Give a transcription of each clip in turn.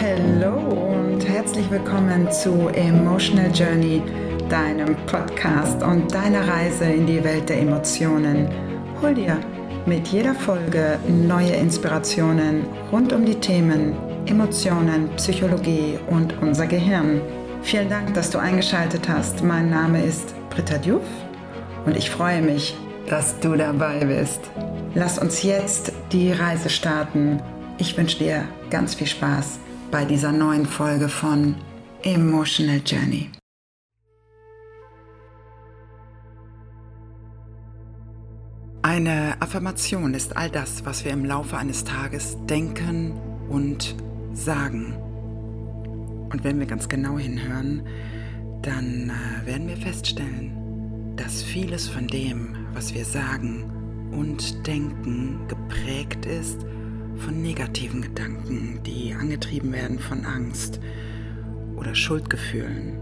Hallo und herzlich willkommen zu Emotional Journey, deinem Podcast und deiner Reise in die Welt der Emotionen. Hol dir mit jeder Folge neue Inspirationen rund um die Themen Emotionen, Psychologie und unser Gehirn. Vielen Dank, dass du eingeschaltet hast. Mein Name ist Britta Diouf und ich freue mich, dass du dabei bist. Lass uns jetzt die Reise starten. Ich wünsche dir ganz viel Spaß bei dieser neuen Folge von Emotional Journey. Eine Affirmation ist all das, was wir im Laufe eines Tages denken und sagen. Und wenn wir ganz genau hinhören, dann äh, werden wir feststellen, dass vieles von dem, was wir sagen und denken, geprägt ist von negativen Gedanken, die angetrieben werden von Angst oder Schuldgefühlen,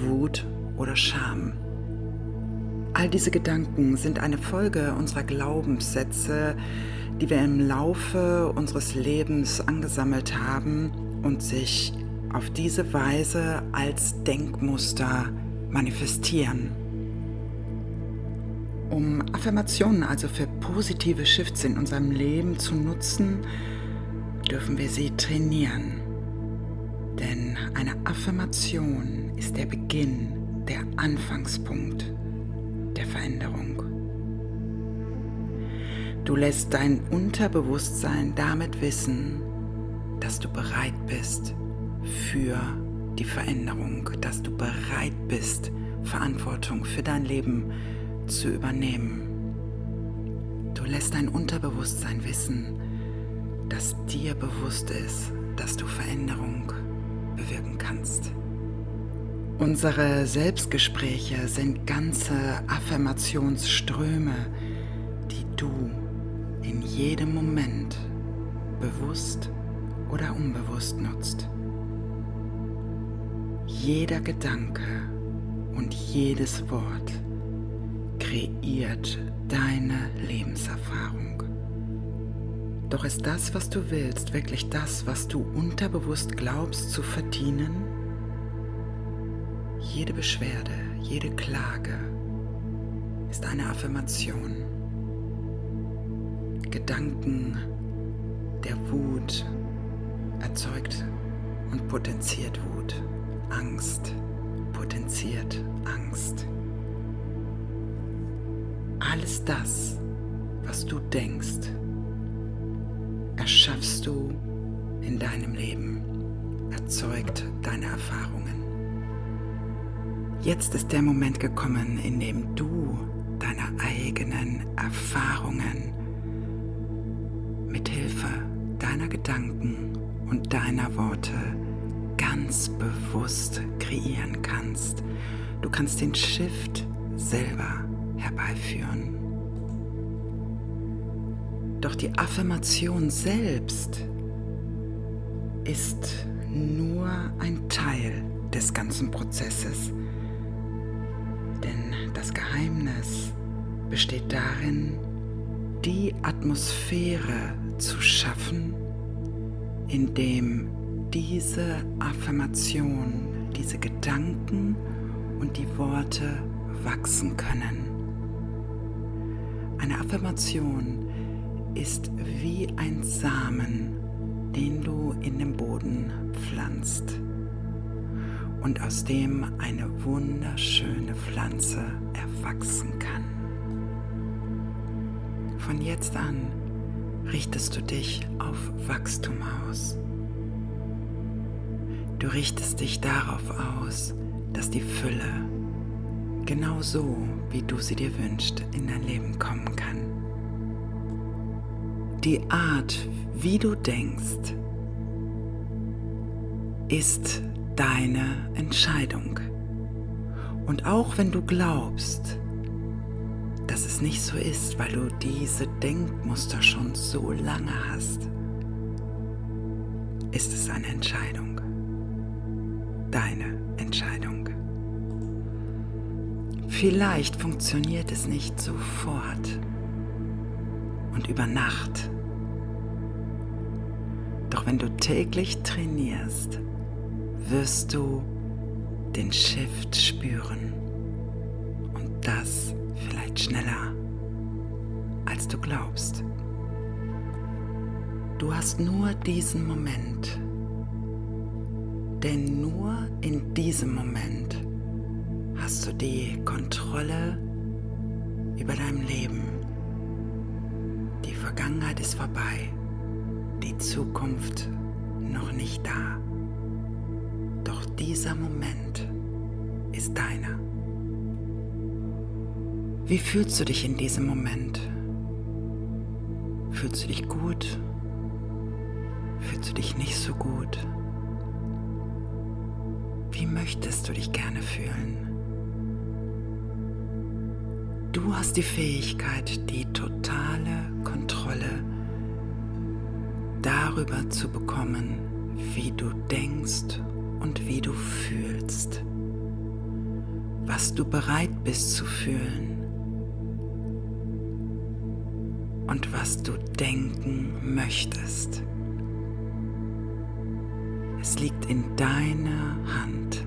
Wut oder Scham. All diese Gedanken sind eine Folge unserer Glaubenssätze, die wir im Laufe unseres Lebens angesammelt haben und sich auf diese Weise als Denkmuster manifestieren. Um Affirmationen also für positive Shifts in unserem Leben zu nutzen, dürfen wir sie trainieren. Denn eine Affirmation ist der Beginn, der Anfangspunkt der Veränderung. Du lässt dein Unterbewusstsein damit wissen, dass du bereit bist für die Veränderung, dass du bereit bist, Verantwortung für dein Leben zu übernehmen. Du lässt dein Unterbewusstsein wissen, dass dir bewusst ist, dass du Veränderung bewirken kannst. Unsere Selbstgespräche sind ganze Affirmationsströme, die du in jedem Moment bewusst oder unbewusst nutzt. Jeder Gedanke und jedes Wort kreiert deine Lebenserfahrung. Doch ist das, was du willst, wirklich das, was du unterbewusst glaubst zu verdienen? Jede Beschwerde, jede Klage ist eine Affirmation. Gedanken der Wut erzeugt und potenziert Wut. Angst potenziert Angst. Alles das, was du denkst, erschaffst du in deinem Leben, erzeugt deine Erfahrungen. Jetzt ist der Moment gekommen, in dem du deine eigenen Erfahrungen mit Hilfe deiner Gedanken und deiner Worte ganz bewusst kreieren kannst. Du kannst den Shift selber herbeiführen. Doch die Affirmation selbst ist nur ein Teil des ganzen Prozesses. Denn das Geheimnis besteht darin, die Atmosphäre zu schaffen, in dem diese Affirmation, diese Gedanken und die Worte wachsen können. Eine Affirmation ist wie ein Samen, den du in den Boden pflanzt und aus dem eine wunderschöne Pflanze erwachsen kann. Von jetzt an richtest du dich auf Wachstum aus. Du richtest dich darauf aus, dass die Fülle genau so, wie du sie dir wünschst, in dein Leben kommen kann. Die Art, wie du denkst, ist deine Entscheidung. Und auch wenn du glaubst, dass es nicht so ist, weil du diese Denkmuster schon so lange hast, ist es eine Entscheidung. Deine Entscheidung. Vielleicht funktioniert es nicht sofort und über Nacht. Doch wenn du täglich trainierst, wirst du den Shift spüren. Und das vielleicht schneller, als du glaubst. Du hast nur diesen Moment. Denn nur in diesem Moment hast du die Kontrolle über dein Leben. Die Vergangenheit ist vorbei, die Zukunft noch nicht da. Doch dieser Moment ist deiner. Wie fühlst du dich in diesem Moment? Fühlst du dich gut? Fühlst du dich nicht so gut? Wie möchtest du dich gerne fühlen? Du hast die Fähigkeit, die totale Kontrolle darüber zu bekommen, wie du denkst und wie du fühlst, was du bereit bist zu fühlen und was du denken möchtest. Es liegt in deiner Hand.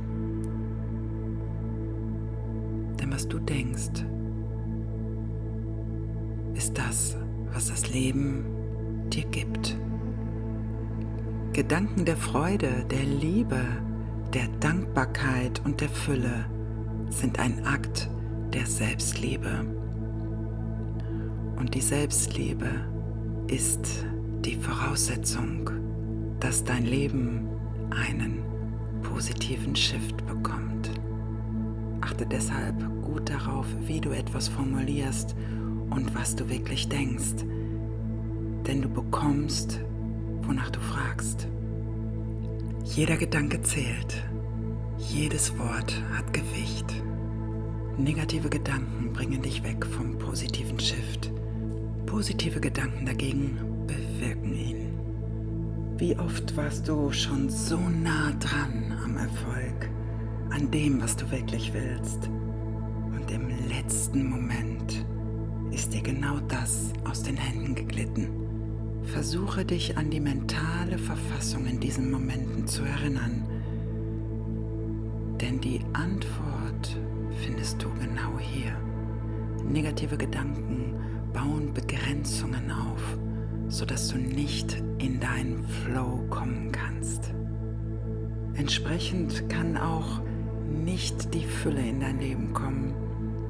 Denn was du denkst, ist das, was das Leben dir gibt. Gedanken der Freude, der Liebe, der Dankbarkeit und der Fülle sind ein Akt der Selbstliebe. Und die Selbstliebe ist die Voraussetzung, dass dein Leben einen positiven Shift bekommt. Achte deshalb gut darauf, wie du etwas formulierst und was du wirklich denkst, denn du bekommst, wonach du fragst. Jeder Gedanke zählt. Jedes Wort hat Gewicht. Negative Gedanken bringen dich weg vom positiven Shift. Positive Gedanken dagegen bewirken ihn. Wie oft warst du schon so nah dran am Erfolg, an dem, was du wirklich willst. Und im letzten Moment ist dir genau das aus den Händen geglitten. Versuche dich an die mentale Verfassung in diesen Momenten zu erinnern. Denn die Antwort findest du genau hier. Negative Gedanken bauen Begrenzungen auf, sodass du nicht in deinen Flow kommen kannst. Entsprechend kann auch nicht die Fülle in dein Leben kommen,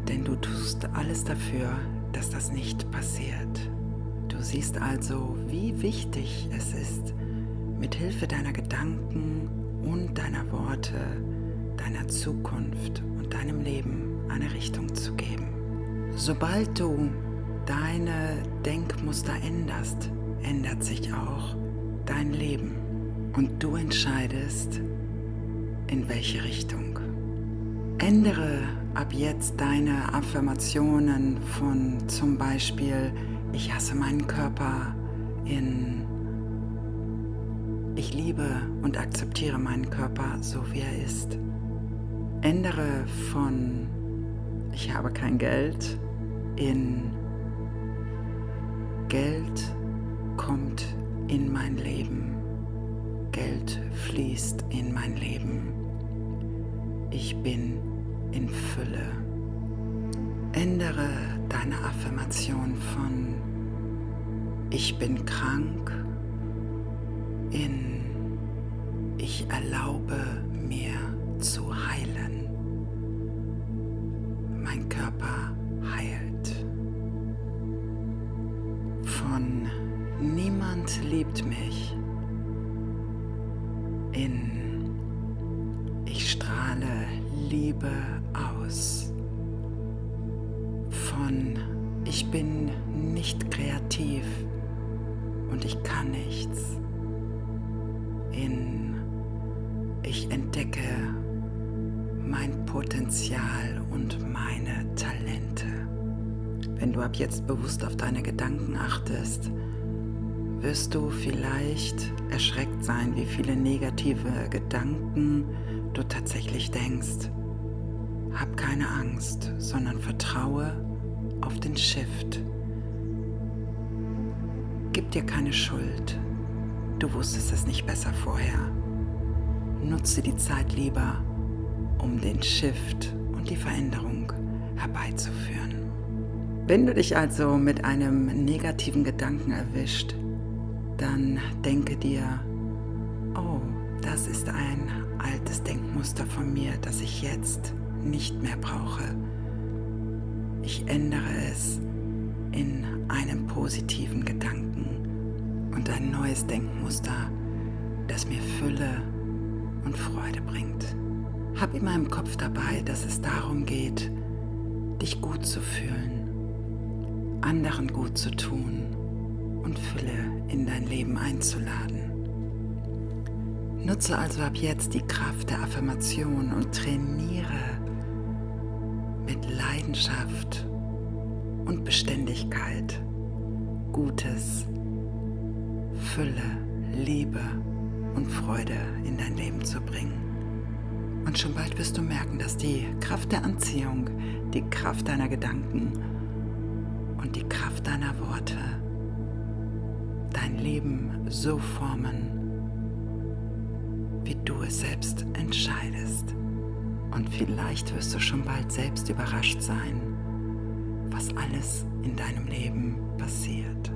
denn du tust alles dafür, dass das nicht passiert. Du siehst also, wie wichtig es ist, mit Hilfe deiner Gedanken und deiner Worte deiner Zukunft und deinem Leben eine Richtung zu geben. Sobald du deine Denkmuster änderst, ändert sich auch dein Leben und du entscheidest, in welche Richtung. Ändere ab jetzt deine Affirmationen von zum Beispiel ich hasse meinen Körper in ich liebe und akzeptiere meinen Körper so wie er ist. Ändere von ich habe kein Geld in Geld kommt in mein Leben. Geld fließt in mein Leben. Ich bin in Fülle. Ändere deine Affirmation von Ich bin krank in Ich erlaube mir Niemand liebt mich. In Ich strahle Liebe aus. Von ich bin nicht kreativ und ich kann nichts. In ich entdecke mein Potenzial und meine Talente. Wenn du ab jetzt bewusst auf deine Gedanken achtest, wirst du vielleicht erschreckt sein, wie viele negative Gedanken du tatsächlich denkst. hab keine Angst, sondern vertraue auf den Shift. Gib dir keine Schuld. Du wusstest es nicht besser vorher. Nutze die Zeit lieber, um den Shift und die Veränderung herbeizuführen. Wenn du dich also mit einem negativen Gedanken erwischt, dann denke dir, oh, das ist ein altes Denkmuster von mir, das ich jetzt nicht mehr brauche. Ich ändere es in einen positiven Gedanken und ein neues Denkmuster, das mir Fülle und Freude bringt. Hab immer im Kopf dabei, dass es darum geht, dich gut zu fühlen, anderen gut zu tun und Fülle in dein Leben einzuladen. Nutze also ab jetzt die Kraft der Affirmation und trainiere mit Leidenschaft und Beständigkeit Gutes, Fülle, Liebe und Freude in dein Leben zu bringen. Und schon bald wirst du merken, dass die Kraft der Anziehung, die Kraft deiner Gedanken und die Kraft deiner Worte dein Leben so formen, wie du es selbst entscheidest. Und vielleicht wirst du schon bald selbst überrascht sein, was alles in deinem Leben passiert.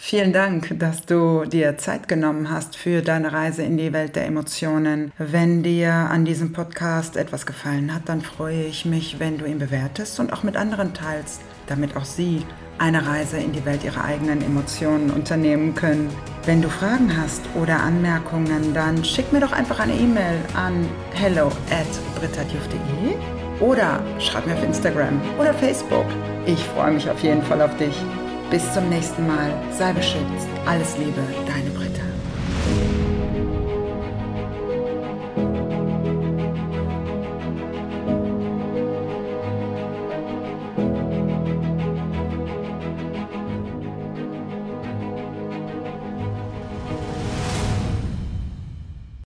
Vielen Dank, dass du dir Zeit genommen hast für deine Reise in die Welt der Emotionen. Wenn dir an diesem Podcast etwas gefallen hat, dann freue ich mich, wenn du ihn bewertest und auch mit anderen teilst, damit auch sie eine Reise in die Welt ihrer eigenen Emotionen unternehmen können. Wenn du Fragen hast oder Anmerkungen, dann schick mir doch einfach eine E-Mail an hello at oder schreib mir auf Instagram oder Facebook. Ich freue mich auf jeden Fall auf dich. Bis zum nächsten Mal. Sei beschützt. Alles Liebe, deine.